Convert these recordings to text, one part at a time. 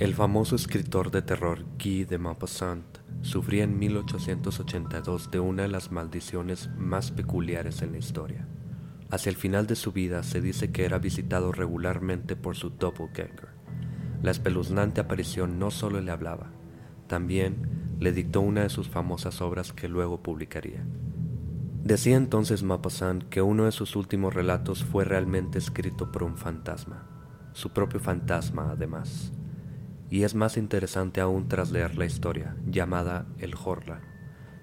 El famoso escritor de terror Guy de Maupassant sufría en 1882 de una de las maldiciones más peculiares en la historia. Hacia el final de su vida se dice que era visitado regularmente por su doppelganger. La espeluznante aparición no solo le hablaba, también le dictó una de sus famosas obras que luego publicaría. Decía entonces Maupassant que uno de sus últimos relatos fue realmente escrito por un fantasma, su propio fantasma además y es más interesante aún tras leer la historia, llamada El Jorla.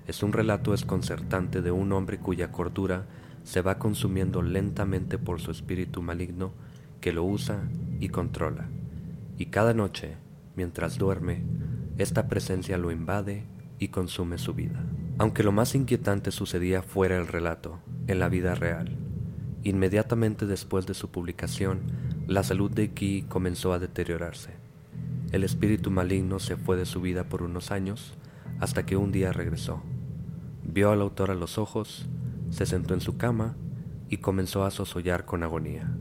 Es un relato desconcertante de un hombre cuya cordura se va consumiendo lentamente por su espíritu maligno que lo usa y controla. Y cada noche, mientras duerme, esta presencia lo invade y consume su vida. Aunque lo más inquietante sucedía fuera del relato, en la vida real. Inmediatamente después de su publicación, la salud de Guy comenzó a deteriorarse. El espíritu maligno se fue de su vida por unos años hasta que un día regresó. Vio al autor a los ojos, se sentó en su cama y comenzó a sosollar con agonía,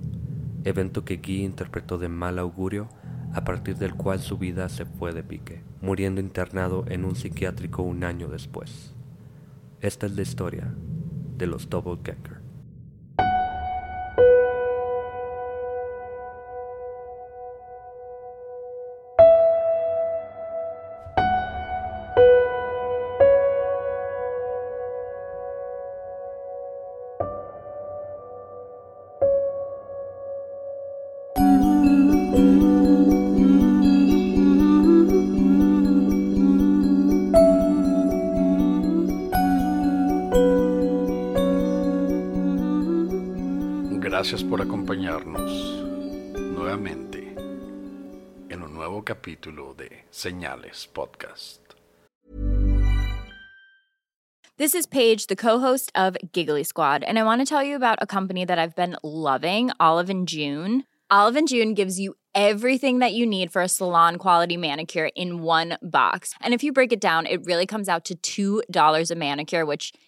evento que Guy interpretó de mal augurio a partir del cual su vida se fue de pique, muriendo internado en un psiquiátrico un año después. Esta es la historia de los Double Gracias por acompañarnos nuevamente en un nuevo capítulo de Señales Podcast. This is Paige, the co-host of Giggly Squad, and I want to tell you about a company that I've been loving, Olive and June. Olive and June gives you everything that you need for a salon quality manicure in one box. And if you break it down, it really comes out to $2 a manicure, which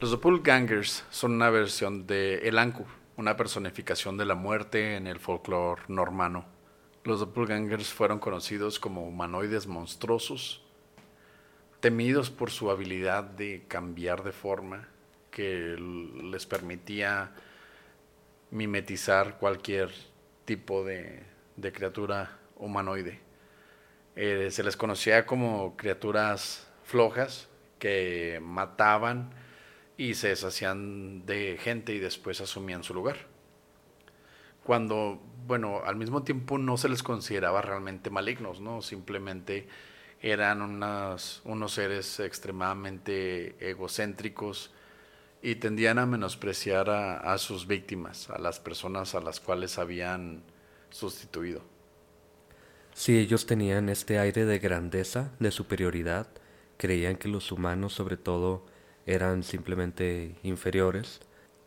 Los Doppelgangers son una versión de El Anku, una personificación de la muerte en el folclore normano. Los Doppelgangers fueron conocidos como humanoides monstruosos, temidos por su habilidad de cambiar de forma, que les permitía mimetizar cualquier tipo de criatura humanoide. Eh, se les conocía como criaturas flojas que mataban y se deshacían de gente y después asumían su lugar. Cuando, bueno, al mismo tiempo no se les consideraba realmente malignos, ¿no? Simplemente eran unos seres extremadamente egocéntricos y tendían a menospreciar a sus víctimas, a las personas a las cuales habían sustituido. Si ellos tenían este aire de grandeza, de superioridad, creían que los humanos sobre todo eran simplemente inferiores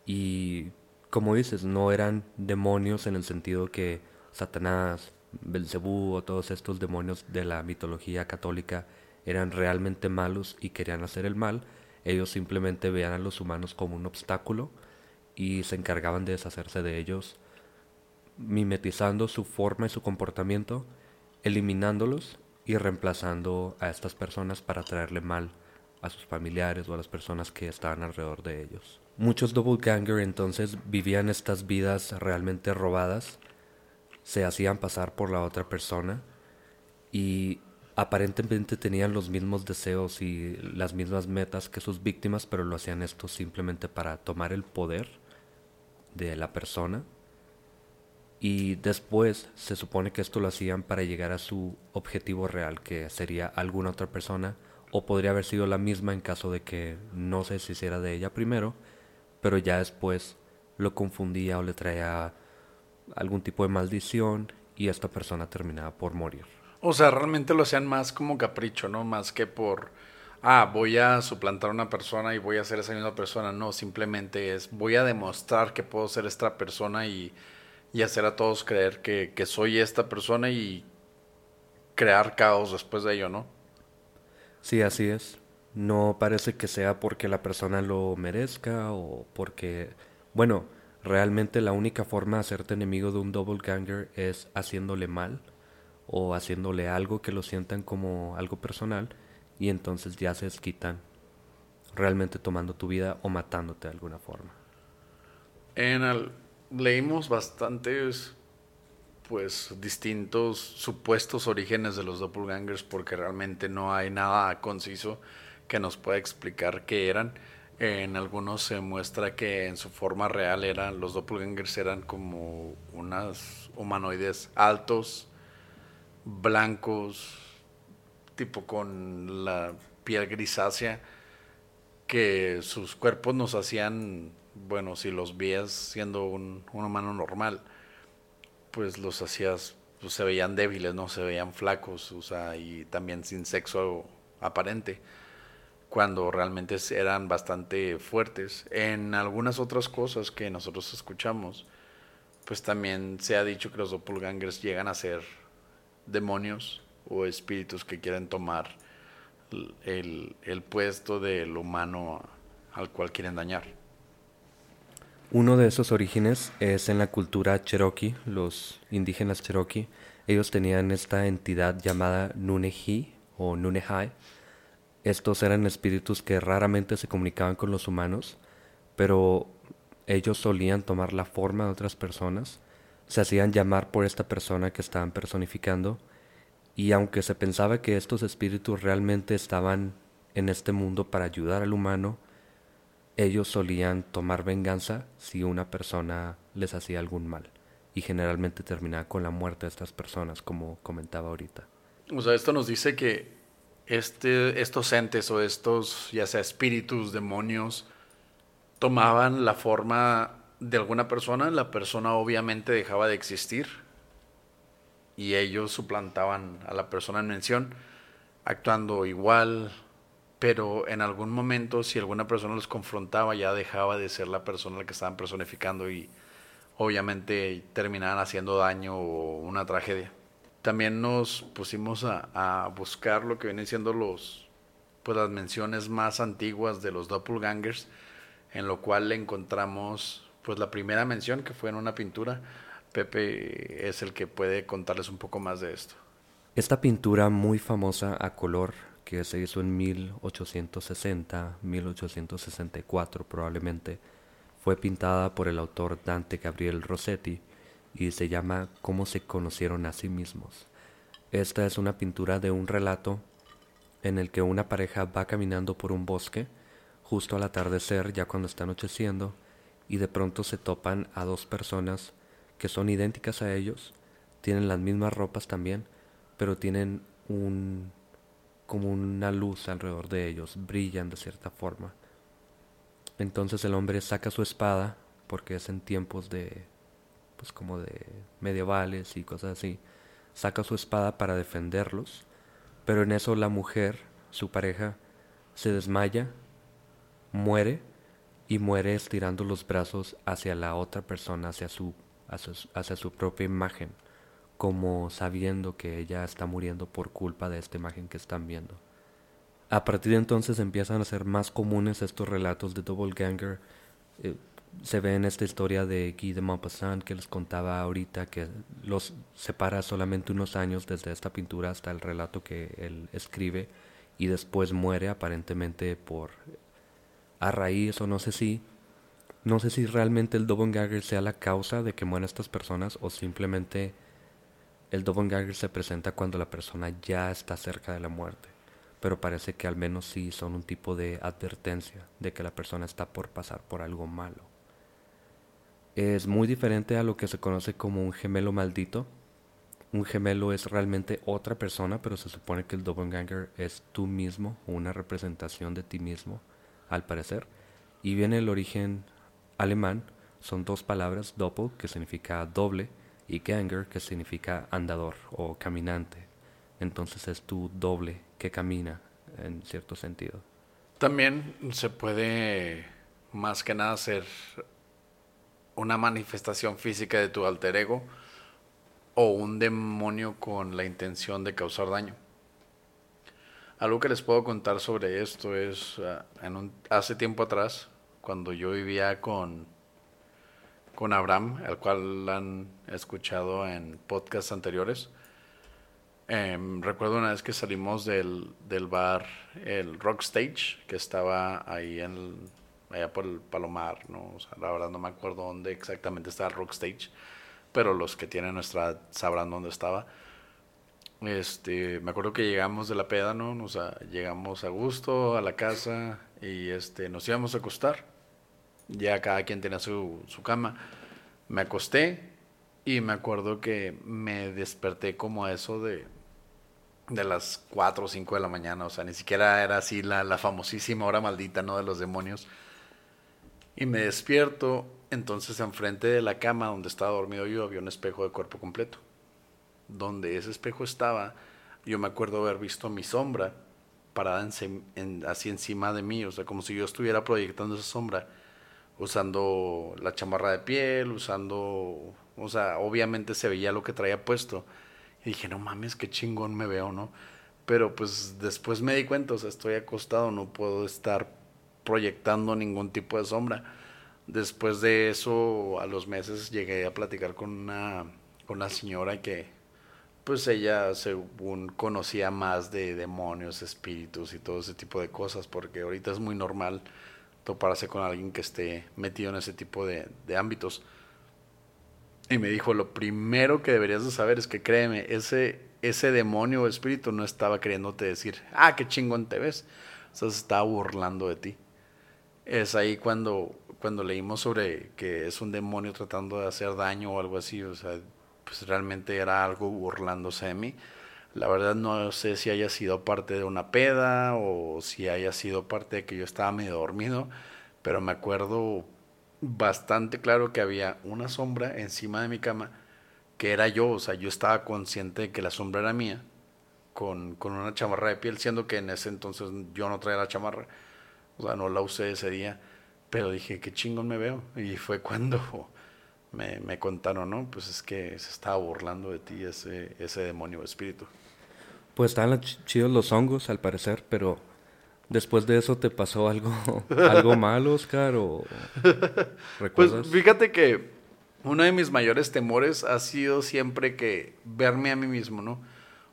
y como dices, no eran demonios en el sentido que Satanás, Belcebú o todos estos demonios de la mitología católica eran realmente malos y querían hacer el mal, ellos simplemente veían a los humanos como un obstáculo y se encargaban de deshacerse de ellos mimetizando su forma y su comportamiento eliminándolos y reemplazando a estas personas para traerle mal a sus familiares o a las personas que estaban alrededor de ellos. Muchos doppelganger entonces vivían estas vidas realmente robadas, se hacían pasar por la otra persona y aparentemente tenían los mismos deseos y las mismas metas que sus víctimas, pero lo hacían esto simplemente para tomar el poder de la persona. Y después se supone que esto lo hacían para llegar a su objetivo real, que sería alguna otra persona, o podría haber sido la misma en caso de que no se hiciera de ella primero, pero ya después lo confundía o le traía algún tipo de maldición y esta persona terminaba por morir. O sea, realmente lo hacían más como capricho, ¿no? Más que por, ah, voy a suplantar a una persona y voy a ser esa misma persona. No, simplemente es, voy a demostrar que puedo ser esta persona y, y hacer a todos creer que, que soy esta persona y crear caos después de ello, ¿no? Sí, así es. No parece que sea porque la persona lo merezca o porque, bueno, realmente la única forma de hacerte enemigo de un doppelganger es haciéndole mal o haciéndole algo que lo sientan como algo personal y entonces ya se desquitan realmente tomando tu vida o matándote de alguna forma. En el, leímos bastantes pues distintos supuestos orígenes de los doppelgangers porque realmente no hay nada conciso que nos pueda explicar qué eran. En algunos se muestra que en su forma real eran los doppelgangers eran como unas humanoides altos, blancos, tipo con la piel grisácea, que sus cuerpos nos hacían, bueno, si los vías siendo un, humano normal, pues los hacías, pues se veían débiles, ¿no? Se veían flacos, o sea, y también sin sexo aparente, cuando realmente eran bastante fuertes. En algunas otras cosas que nosotros escuchamos, pues también se ha dicho que los doppelgangers llegan a ser demonios o espíritus que quieren tomar el, el puesto del humano al cual quieren dañar. Uno de esos orígenes es en la cultura cherokee, los indígenas cherokee. Ellos tenían esta entidad llamada Nunehi o Nunehai. Estos eran espíritus que raramente se comunicaban con los humanos, pero ellos solían tomar la forma de otras personas se hacían llamar por esta persona que estaban personificando, y aunque se pensaba que estos espíritus realmente estaban en este mundo para ayudar al humano, ellos solían tomar venganza si una persona les hacía algún mal, y generalmente terminaba con la muerte de estas personas, como comentaba ahorita. O sea, esto nos dice que este, estos entes o estos, ya sea espíritus, demonios, tomaban la forma de alguna persona, la persona obviamente dejaba de existir y ellos suplantaban a la persona en mención, actuando igual, pero en algún momento si alguna persona los confrontaba ya dejaba de ser la persona la que estaban personificando y obviamente terminaban haciendo daño o una tragedia. También nos pusimos a, buscar lo que vienen siendo los, pues las menciones más antiguas de los doppelgangers, en lo cual encontramos pues la primera mención que fue en una pintura. Pepe es el que puede contarles un poco más de esto. Esta pintura muy famosa a color que se hizo en 1860, 1864 probablemente, fue pintada por el autor Dante Gabriel Rossetti y se llama Cómo se conocieron a sí mismos. Esta es una pintura de un relato en el que una pareja va caminando por un bosque justo al atardecer, ya cuando está anocheciendo, y de pronto se topan a dos personas que son idénticas a ellos, tienen las mismas ropas también, pero tienen un como una luz alrededor de ellos, brillan de cierta forma. Entonces el hombre saca su espada, porque es en tiempos de pues como de medievales y cosas así, saca su espada para defenderlos, pero en eso la mujer, su pareja, se desmaya, muere y muere estirando los brazos hacia la otra persona, hacia su, hacia, su propia imagen, como sabiendo que ella está muriendo por culpa de esta imagen que están viendo. A partir de entonces empiezan a ser más comunes estos relatos de Double. Eh, se ve en esta historia de Guy de Maupassant que les contaba ahorita que los separa solamente unos años desde esta pintura hasta el relato que él escribe y después muere aparentemente por a raíz o no sé si, no sé si realmente el Gagger sea la causa de que mueran estas personas o simplemente El doppelganger se presenta cuando la persona ya está cerca de la muerte, pero parece que al menos sí son un tipo de advertencia de que la persona está por pasar por algo malo. Es muy diferente a lo que se conoce como un gemelo maldito. Un gemelo es realmente otra persona, pero se supone que el doppelganger es tú mismo, una representación de ti mismo, al parecer. Y viene el origen alemán, son dos palabras, doppel, que significa doble, y ganger, que significa andador o caminante. Entonces es tu doble que camina en cierto sentido. También se puede más que nada ser una manifestación física de tu alter ego o un demonio con la intención de causar daño. Algo que les puedo contar sobre esto es, ah, hace tiempo atrás, cuando yo vivía con con Abraham, el cual han escuchado en podcasts anteriores. Em, recuerdo una vez que salimos del, del, bar, el Rock Stage, que estaba ahí en, allá por el Palomar, ¿no? O sea, la verdad no me acuerdo dónde exactamente está el Rock Stage, pero los que tienen nuestra edad sabrán dónde estaba. Este, me acuerdo que llegamos de la peda, ¿no? O sea, llegamos a gusto a la casa y este, nos íbamos a acostar ya cada quien tenía su, su cama. Me acosté y me acuerdo que me desperté como a eso de, de las 4 o 5 de la mañana. O sea, ni siquiera era así la, la famosísima hora maldita, ¿no? De los demonios. Y me despierto. Entonces, enfrente de la cama donde estaba dormido yo, había un espejo de cuerpo completo. Donde ese espejo estaba, yo me acuerdo haber visto mi sombra parada en, así encima de mí. O sea, como si yo estuviera proyectando esa sombra usando la chamarra de piel, usando, o sea, obviamente se veía lo que traía puesto. Y dije, no mames, qué chingón me veo, ¿no? Pero pues después me di cuenta, o sea, estoy acostado, no puedo estar proyectando ningún tipo de sombra. Después de eso, a los meses llegué a platicar con una, con una señora que, pues ella según conocía más de demonios, espíritus y todo ese tipo de cosas, porque ahorita es muy normal toparse con alguien que esté metido en ese tipo de, ámbitos. Y me dijo, lo primero que deberías de saber es que créeme, ese, ese demonio o espíritu no estaba queriéndote decir, ah, qué chingón te ves. O sea, se estaba burlando de ti. Es ahí cuando, cuando leímos sobre que es un demonio tratando de hacer daño o algo así, o sea, pues realmente era algo burlándose de mí. La verdad no sé si haya sido parte de una peda o si haya sido parte de que yo estaba medio dormido, pero me acuerdo bastante claro que había una sombra encima de mi cama que era yo, o sea, yo estaba consciente de que la sombra era mía, con, con una chamarra de piel, siendo que en ese entonces yo no traía la chamarra, o sea, no la usé ese día, pero dije, qué chingón me veo, y fue cuando me, me contaron, ¿no? Pues es que se estaba burlando de ti ese, ese demonio espíritu. Pues estaban chidos los hongos, al parecer, pero después de eso te pasó algo, algo malo, Oscar, o Pues fíjate que uno de mis mayores temores ha sido siempre que verme a mí mismo, ¿no?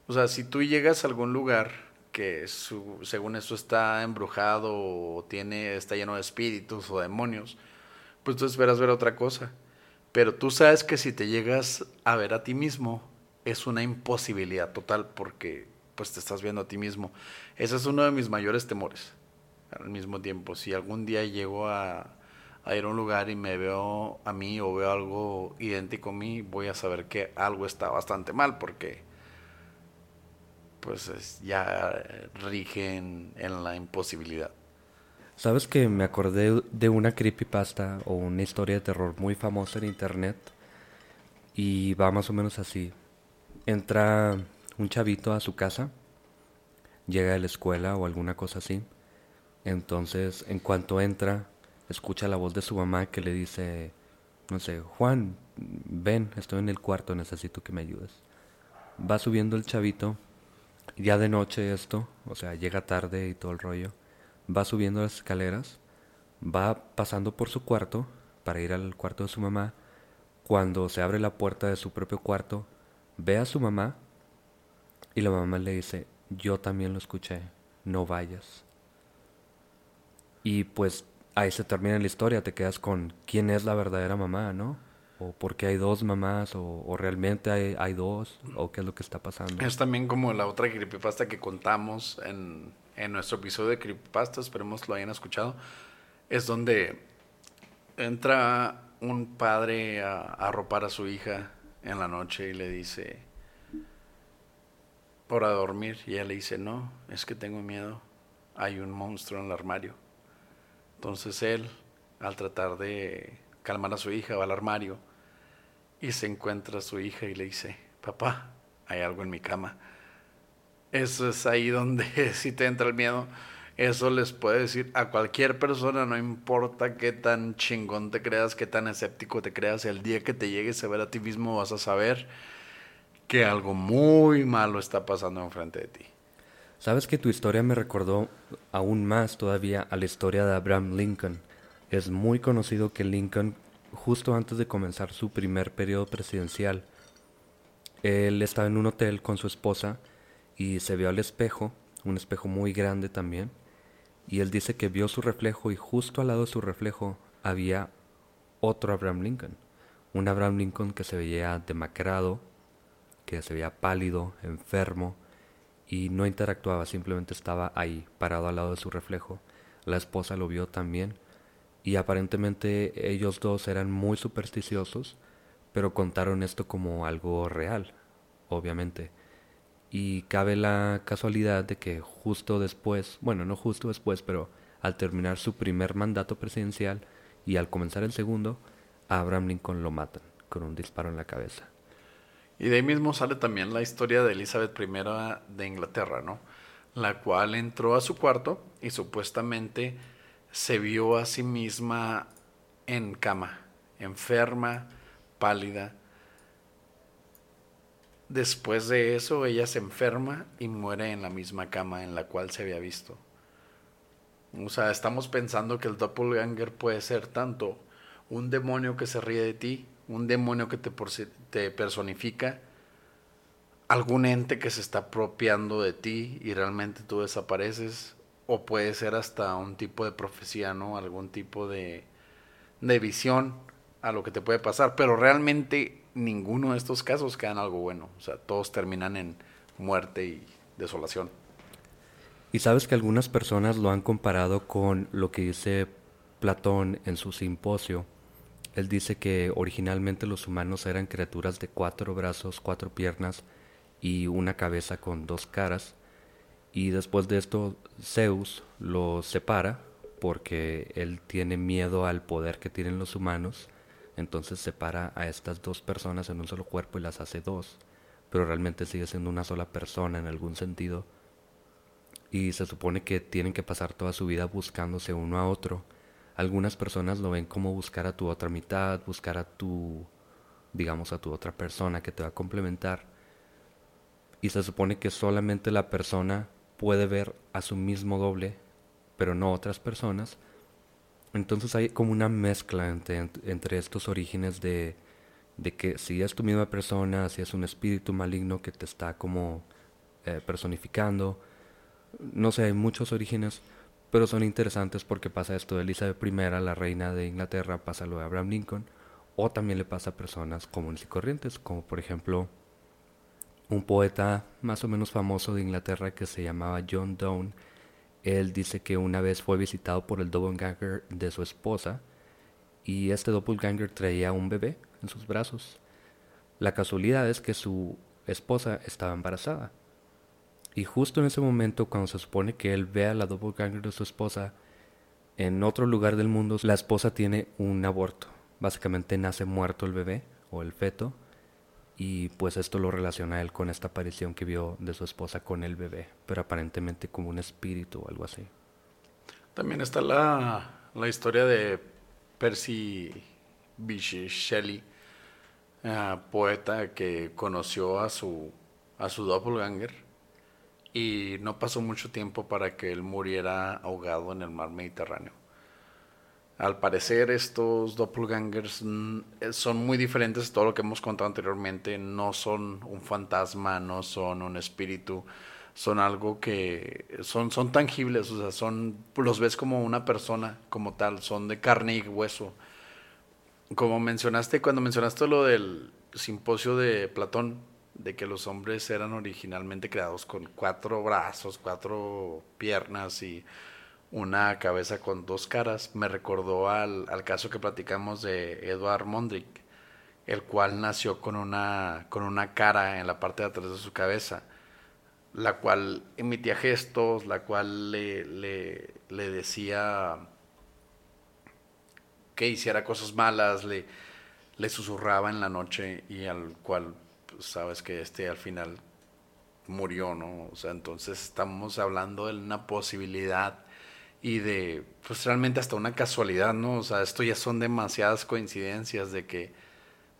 O sea, si tú llegas a algún lugar que su, según eso está embrujado o tiene, está lleno de espíritus o demonios, pues tú esperas ver otra cosa. Pero tú sabes que si te llegas a ver a ti mismo, es una imposibilidad total porque pues te estás viendo a ti mismo. Ese es uno de mis mayores temores. Al mismo tiempo, si algún día llego a, ir a un lugar y me veo a mí o veo algo idéntico a mí, voy a saber que algo está bastante mal porque pues ya rigen en la imposibilidad. ¿Sabes que me acordé de una creepypasta o una historia de terror muy famosa en internet? Y va más o menos así. Entra un chavito a su casa, llega de la escuela o alguna cosa así. Entonces, en cuanto entra, escucha la voz de su mamá que le dice, no sé, Juan, ven, estoy en el cuarto, necesito que me ayudes. Va subiendo el chavito, ya de noche esto, o sea, llega tarde y todo el rollo. Va subiendo las escaleras, va pasando por su cuarto para ir al cuarto de su mamá. Cuando se abre la puerta de su propio cuarto, ve a su mamá y la mamá le dice, yo también lo escuché, no vayas. Y pues ahí se termina la historia, te quedas con quién es la verdadera mamá, ¿no? o por qué hay dos mamás, o, realmente hay, hay, dos, o qué es lo que está pasando. Es también como la otra creepypasta que contamos en, en nuestro episodio de creepypasta, esperemos lo hayan escuchado, es donde entra un padre a, a arropar a su hija en la noche y le dice, por a dormir, y ella le dice, no, es que tengo miedo, hay un monstruo en el armario. Entonces él, al tratar de calmar a su hija, va al armario y se encuentra a su hija y le dice, papá, hay algo en mi cama. Eso es ahí donde si te entra el miedo. Eso les puede decir a cualquier persona, no importa qué tan chingón te creas, qué tan escéptico te creas, el día que te llegues a ver a ti mismo vas a saber que algo muy malo está pasando enfrente de ti. Sabes que tu historia me recordó aún más todavía a la historia de Abraham Lincoln. Es muy conocido que Lincoln, justo antes de comenzar su primer periodo presidencial, él estaba en un hotel con su esposa y se vio al espejo, un espejo muy grande también, y él dice que vio su reflejo y justo al lado de su reflejo había otro Abraham Lincoln, un Abraham Lincoln que se veía demacrado, que se veía pálido, enfermo, y no interactuaba, simplemente estaba ahí, parado al lado de su reflejo. La esposa lo vio también, y aparentemente ellos dos eran muy supersticiosos, pero contaron esto como algo real, obviamente. Y cabe la casualidad de que justo después, bueno, no justo después, pero al terminar su primer mandato presidencial y al comenzar el segundo, a Abraham Lincoln lo matan con un disparo en la cabeza. Y de ahí mismo sale también la historia de Elizabeth I de Inglaterra, ¿no? La cual entró a su cuarto y supuestamente se vio a sí misma en cama, enferma, pálida. Después de eso, ella se enferma y muere en la misma cama en la cual se había visto. O sea, estamos pensando que el doppelganger puede ser tanto un demonio que se ríe de ti un demonio que te, te personifica, algún ente que se está apropiando de ti y realmente tú desapareces, o puede ser hasta un tipo de profecía, ¿no? Algún tipo de, de visión a lo que te puede pasar, pero realmente ninguno de estos casos quedan algo bueno, o sea, todos terminan en muerte y desolación. Y sabes que algunas personas lo han comparado con lo que dice Platón en su simposio, él dice que originalmente los humanos eran criaturas de cuatro brazos, cuatro piernas y una cabeza con dos caras. Y después de esto Zeus los separa porque él tiene miedo al poder que tienen los humanos. Entonces separa a estas dos personas en un solo cuerpo y las hace dos. Pero realmente sigue siendo una sola persona en algún sentido. Y se supone que tienen que pasar toda su vida buscándose uno a otro algunas personas lo ven como buscar a tu otra mitad, buscar a tu, digamos, a tu otra persona que te va a complementar. Y se supone que solamente la persona puede ver a su mismo doble, pero no otras personas. Entonces hay como una mezcla entre, entre estos orígenes de, de, que si es tu misma persona, si es un espíritu maligno que te está como eh, personificando. No sé, hay muchos orígenes pero son interesantes porque pasa esto de Elizabeth I, la reina de Inglaterra, pasa lo de Abraham Lincoln, o también le pasa a personas comunes y corrientes, como por ejemplo un poeta más o menos famoso de Inglaterra que se llamaba John Donne. Él dice que una vez fue visitado por el doppelganger de su esposa y este doppelganger traía un bebé en sus brazos. La casualidad es que su esposa estaba embarazada y justo en ese momento, cuando se supone que él ve a la doppelganger de su esposa en otro lugar del mundo, la esposa tiene un aborto. Básicamente nace muerto el bebé o el feto. Y pues esto lo relaciona él con esta aparición que vio de su esposa con el bebé, pero aparentemente como un espíritu o algo así. También está la, la historia de Percy Bysshe Shelley, uh, poeta que conoció a su, a su doppelganger y no pasó mucho tiempo para que él muriera ahogado en el mar Mediterráneo. Al parecer estos doppelgangers eh, son muy diferentes de todo lo que hemos contado anteriormente, no son un fantasma, no son un espíritu, son algo que son, son tangibles, o sea, son, los ves como una persona como tal, son de carne y hueso. como mencionaste, cuando mencionaste lo del simposio de Platón, de que los hombres eran originalmente creados con cuatro brazos, cuatro piernas y una cabeza con dos caras, me recordó al, al caso que platicamos de Edward Mondrick, el cual nació con una, con una cara en la parte de atrás de su cabeza, la cual emitía gestos, la cual le, le, le decía que hiciera cosas malas, le, le susurraba en la noche y al cual pues, sabes que este al final murió, ¿no? O sea, entonces estamos hablando de una posibilidad y de, pues realmente hasta una casualidad, ¿no? O sea, esto ya son demasiadas coincidencias de que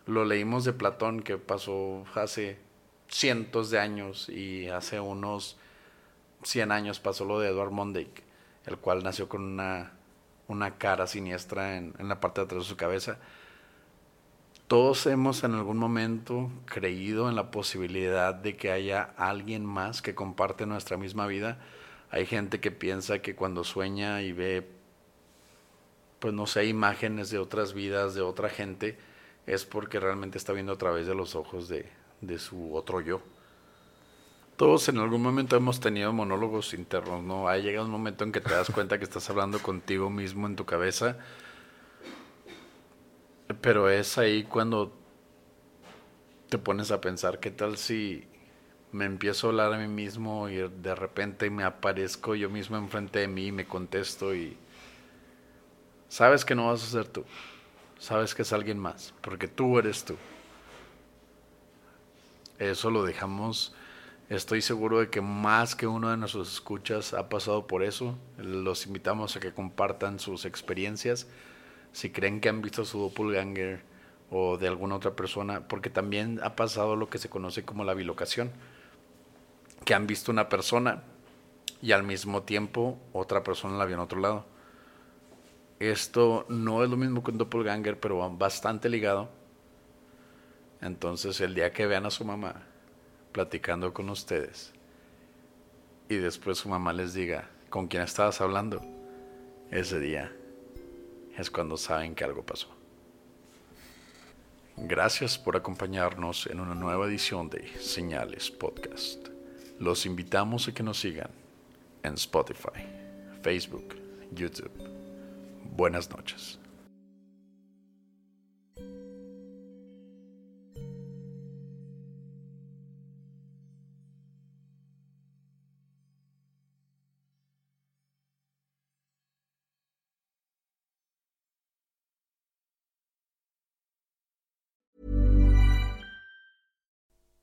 lo leímos de Platón que pasó hace cientos de años y hace unos 100 años pasó lo de Edward Mondake, el cual nació con una una cara siniestra en, la parte de atrás de su cabeza. Todos hemos en algún momento creído en la posibilidad de que haya alguien más que comparte nuestra misma vida. Hay gente que piensa que cuando sueña y ve, pues no sé, imágenes de otras vidas, de otra gente, es porque realmente está viendo a través de los ojos de, de su otro yo todos en algún momento hemos tenido monólogos internos, ¿no? Ha llegado un momento en que te das cuenta que estás hablando contigo mismo en tu cabeza, pero es ahí cuando te pones a pensar, ¿qué tal si me empiezo a hablar a mí mismo y de repente me aparezco yo mismo enfrente de mí y me contesto y sabes que no vas a ser tú, sabes que es alguien más, porque tú eres tú. Eso lo dejamos Estoy seguro de que más que uno de nuestros escuchas ha pasado por eso. Los invitamos a que compartan sus experiencias. Si creen que han visto su doppelganger o de alguna otra persona, porque también ha pasado lo que se conoce como la bilocación, que han visto una persona y al mismo tiempo otra persona la vio en otro lado. Esto no es lo mismo que un doppelganger, pero bastante ligado. Entonces, el día que vean a su mamá platicando con ustedes y después su mamá les diga con quién estabas hablando, ese día es cuando saben que algo pasó. Gracias por acompañarnos en una nueva edición de Señales Podcast. Los invitamos a que nos sigan en Spotify, Facebook, YouTube. Buenas noches.